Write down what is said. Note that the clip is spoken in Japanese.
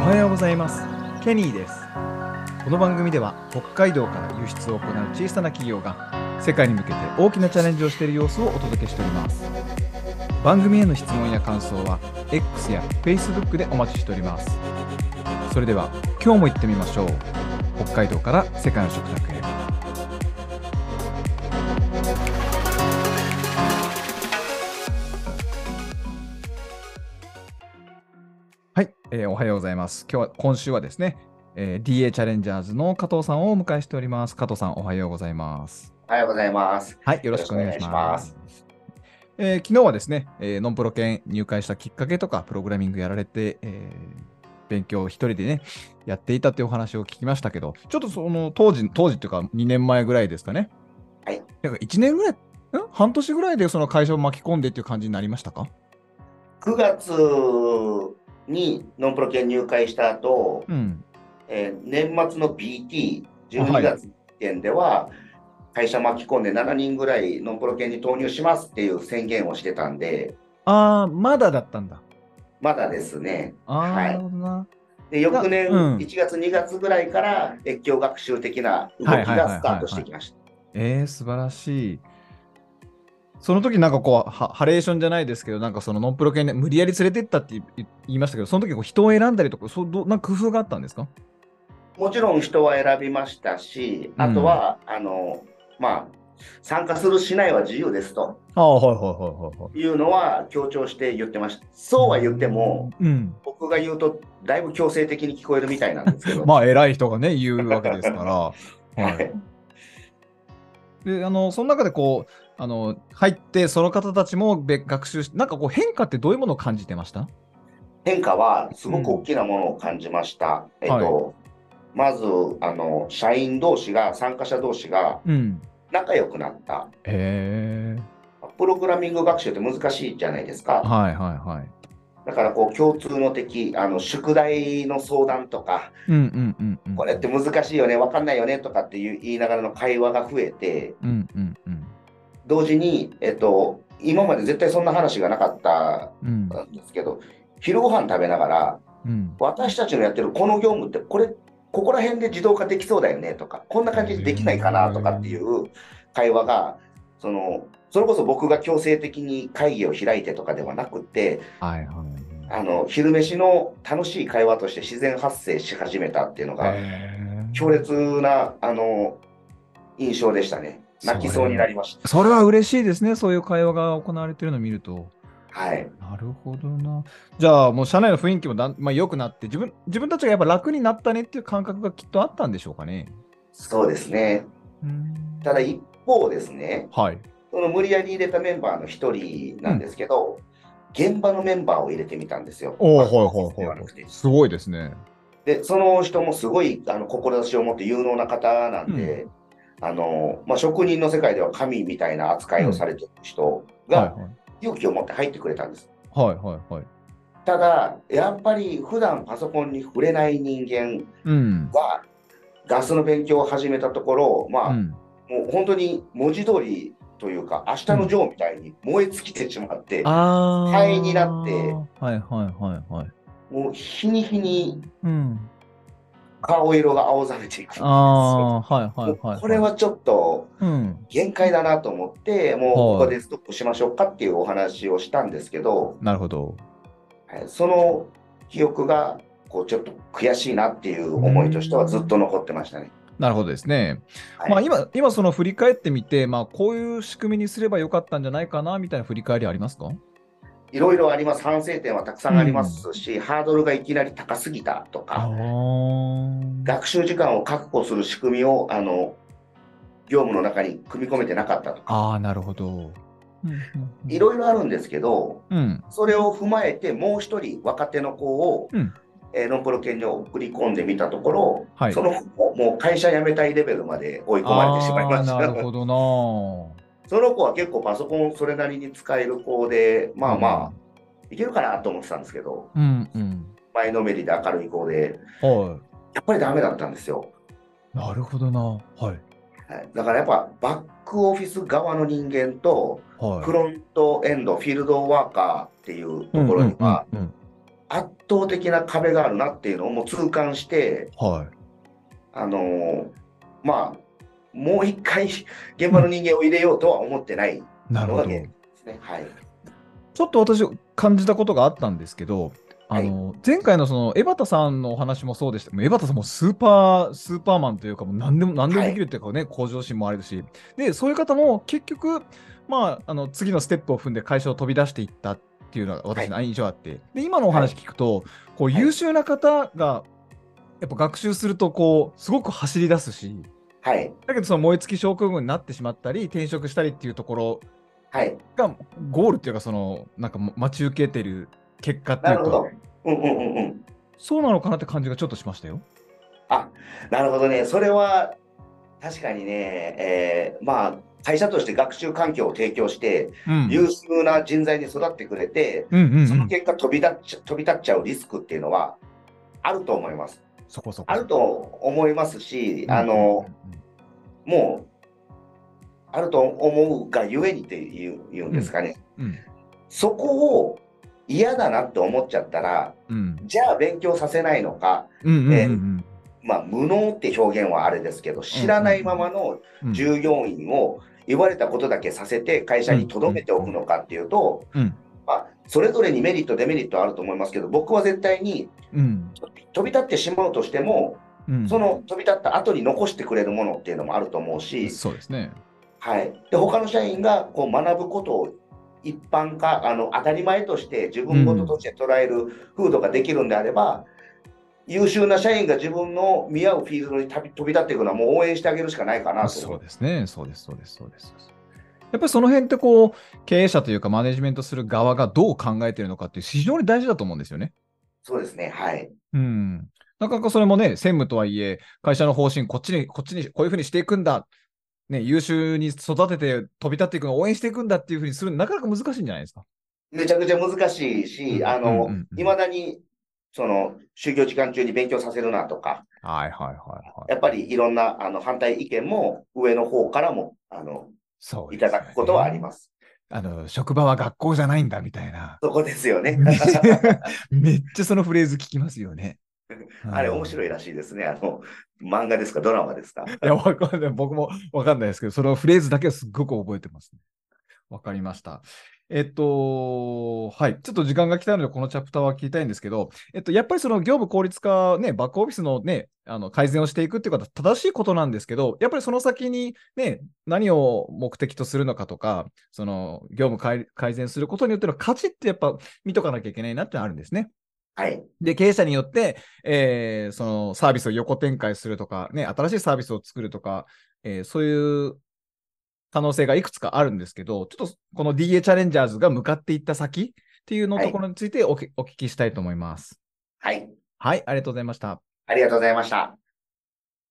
おはようございます。ケニーです。この番組では北海道から輸出を行う小さな企業が世界に向けて大きなチャレンジをしている様子をお届けしております。番組への質問や感想は X や Facebook でお待ちしております。それでは今日も行ってみましょう。北海道から世界の食卓へ。えーおはようございます今日は今週はですね、えー DA チャレンジャーズの加藤さんをお迎えしております加藤さんおはようございますおはようございます。はい、よろしくお願いします。えー昨日はですね、えーノンプロ研入会したきっかけとか、プログラミングやられて、えー勉強を一人でね、やっていたというお話を聞きましたけど、ちょっとその当時、当時っていうか2年前ぐらいですかね。はい。か1年ぐらい、ん？半年ぐらいでその会社を巻き込んでっていう感じになりましたか？9月にノンプロ系入会した後、うん。えー年末の BT、12はい月時点では、会社巻き込んで7人ぐらいノンプロ系に投入しますっていう宣言をしてたんで、あー、まだだったんだ。まだですね。はいなるほどな。で翌年うん1月、2月ぐらいから越境学習的な動きがスタートしてきました。えー、素晴らしい。その時なんかこうハ、ハレーションじゃないですけど、なんかそのノンプロ系に無理やり連れてったって言いましたけど、その時こう人を選んだりとか、そうどなんか工夫があったんですか？もちろん人は選びましたし、あとは、あの、まあ、参加するしないは自由ですとああ、はいはいはいはい。いうのは強調して言ってました。そうは言っても、うん。僕が言うとだいぶ強制的に聞こえるみたいなんですけど。まあ、偉い人がね、言うわけですから。は はいい。で、あの、その中でこう、あの、入って、その方たちもべ学習し、なんかこう、変化ってどういうものを感じてました？変化はすごく大きなものを感じました。えっと、まず、あの、社員同士が、参加者同士がうん。仲良くなった。へえ。プログラミング学習って難しいじゃないですか。はいはいはい。だから、こう、共通の敵、あの、宿題の相談とか、うんうんうんうん。これって難しいよね、わかんないよねとかっていう言いながらの会話が増えて、うんうんうん。同時に、えっと、今まで絶対そんな話がなかったうんんですけど、昼ご飯食べながら、うん。私たちのやってるこの業務って、これ、ここら辺で自動化できそうだよねとか、こんな感じでできないかなとかっていう会話が、その、それこそ僕が強制的に会議を開いてとかではなくて、はいはい。あの、昼飯の楽しい会話として自然発生し始めたっていうのが、強烈な、あの、印象でしたね。泣きそうになりました。それは嬉しいですね、そういう会話が行われているのを見ると。はい。なるほどな。じゃあ、もう社内の雰囲気もだん、まあ、良くなって自分、自分たちがやっぱ楽になったねっていう感覚がきっとあったんでしょうかね。そうですね。ただ一方ですね、はい。その無理やり入れたメンバーの一人なんですけど、現場のメンバーを入れてみたんですよ。おはいはいではい。すごいですね。で、その人もすごいあの志を持って有能な方なんで、あのまあ、職人の世界では神みたいな扱いをされてる人はいが勇気を持って入ってくれたんです。はい。はいはいはい。ただ、やっぱり普段パソコンに触れない人間うん。がガスの勉強を始めたところ、まあ、うん。もう本当に文字通りというか、明日のジョーみたいに燃え尽きてしまって、ああ。灰になってはいはいはいはい。もう日に日にうん。顔色が青ざめていくんですよ。ああ、はいはいはい。もうこれ、はちょっとうん。限界だなと思って、もうはいここでストップしましょうかっていうお話をしたんですけど、なるほど。はいその記憶がこうちょっと悔しいなっていう思いとしてはずっと残ってましたね。なるほどですね。はいまあ今、今その振り返ってみて、まあこういう仕組みにすればよかったんじゃないかなみたいな振り返りありますか？いろいろあります。反省点はたくさんありますし、ハードルがいきなり高すぎたとあか、あ。学習時間を確保する仕組みをあの業務の中に組み込めてなかったとか、ああ、なるほど。いろいろあるんですけど、うん。それを踏まえてもう一人若手の子を、うんえーノンプロ研に送り込んでみたところ、はいその子ももう会社辞めたいレベルまで追い込まれてしまいました。なるほどな。その子は結構パソコンそれなりに使える子で、まあまあ、いけるかなと思ってたんですけど、うんうん。前のめりで明るい子で、はやっぱりダメだったんですよ。い。なるほどな。はい。はいだからやっぱバックオフィス側の人間と、はい。フロントエンド、フィールドワーカーっていうところには、圧倒的な壁があるなっていうのをもう痛感して、はい。あのーまあ、もう一回現場の人間を入れようとは思ってないなるほど。のが現状ですね。はい。ちょっと私感じたことがあったんですけど、あの、前回のその江端さんのお話もそうでした。もう江端さんもスーパー、スーパーマンというか、もう何でも、何でもできるっていうかね、向上心もあるし、で、そういう方も結局、まあ、あの、次のステップを踏んで会社を飛び出していったっていうのが私の印象あって、で、今のお話聞くと、こう、はい優秀な方が、やっぱ学習すると、こう、すごく走り出すし、はい。だけどその燃え尽き症候群になってしまったり、転職したりっていうところはい。がゴールっていうか、その、なんか待ち受けてる結果っていうかなるほど、。うんうんうんうん。そうなのかなって感じがちょっとしましたよ。あ、なるほどね。それは確かにね、えーまあ、会社として学習環境を提供して、うん。優秀な人材に育ってくれて、うんうん、うん。その結果飛び立っちゃ飛び立っちゃうリスクっていうのはあると思います。そこそこ。あると思いますし、うんあの、もう、あると思うがゆえにっていう言うんですかね。うん。そこを嫌だなって思っちゃったら、うん。じゃあ勉強させないのか、まあ、無能って表現はあれですけど、知らないままのうん。従業員を言われたことだけさせて会社に留めておくのかっていうと、うん。まあ、それぞれにメリット、デメリットあると思いますけど、僕は絶対にうん。飛び立ってしまうとしても、うん。その飛び立った後に残してくれるものっていうのもあると思うし、そうですね。はい、で他の社員がこう学ぶことを一般化あの当たり前として自分事として捉える風土ができるんであれば、優秀な社員が自分の見合うフィールドに飛び飛び立っていくのはもう応援してあげるしかないかなとそうですね。そうです。そうです。そうです。やっぱりその辺ってこう、経営者というかマネジメントする側がどう考えているのかっていう非常に大事だと思うんですよね。そうですねはいうん。なかなかそれもね、専務とはいえ、会社の方針、こっちに、こっちに、こういうふうにしていくんだ。ね、優秀に育てて飛び立っていくのを応援していくんだっていうふうにするのなかなか難しいんじゃないですか。めちゃくちゃ難しいし、うんあのいまだにその就業時間中に勉強させるなとか、はいはいはいはい。やっぱりいろんなあの反対意見も上の方からもあのいそうねただくことはあります。あの、職場は学校じゃないんだみたいな。そこですよね。めっちゃそのフレーズ聞きますよね。あれ面い。白いらしいですね。あの、漫画ですか、ドラマですか？いや、わかんない。僕もわかんないですけど、そのフレーズだけはすっごく覚えてます、ね。わかりました。えっと、はい。ちょっと時間が来たので、このチャプターは聞きたいんですけど、えっと、やっぱりその業務効率化、ね、バックオフィスのね、あの改善をしていくっていうことは正しいことなんですけど、やっぱりその先にね、何を目的とするのかとか、その業務改改善することによっての価値ってやっぱ見とかなきゃいけないなってあるんですね。はい。で、経営者によって、えーそのサービスを横展開するとか、ね、新しいサービスを作るとか、えーそういう可能性がいくつかあるんですけど、ちょっとこの DA チャレンジャーズが向かっていった先っていうのはいところについておきお聞きしたいと思います。はい。はい、ありがとうございました。ありがとうございました。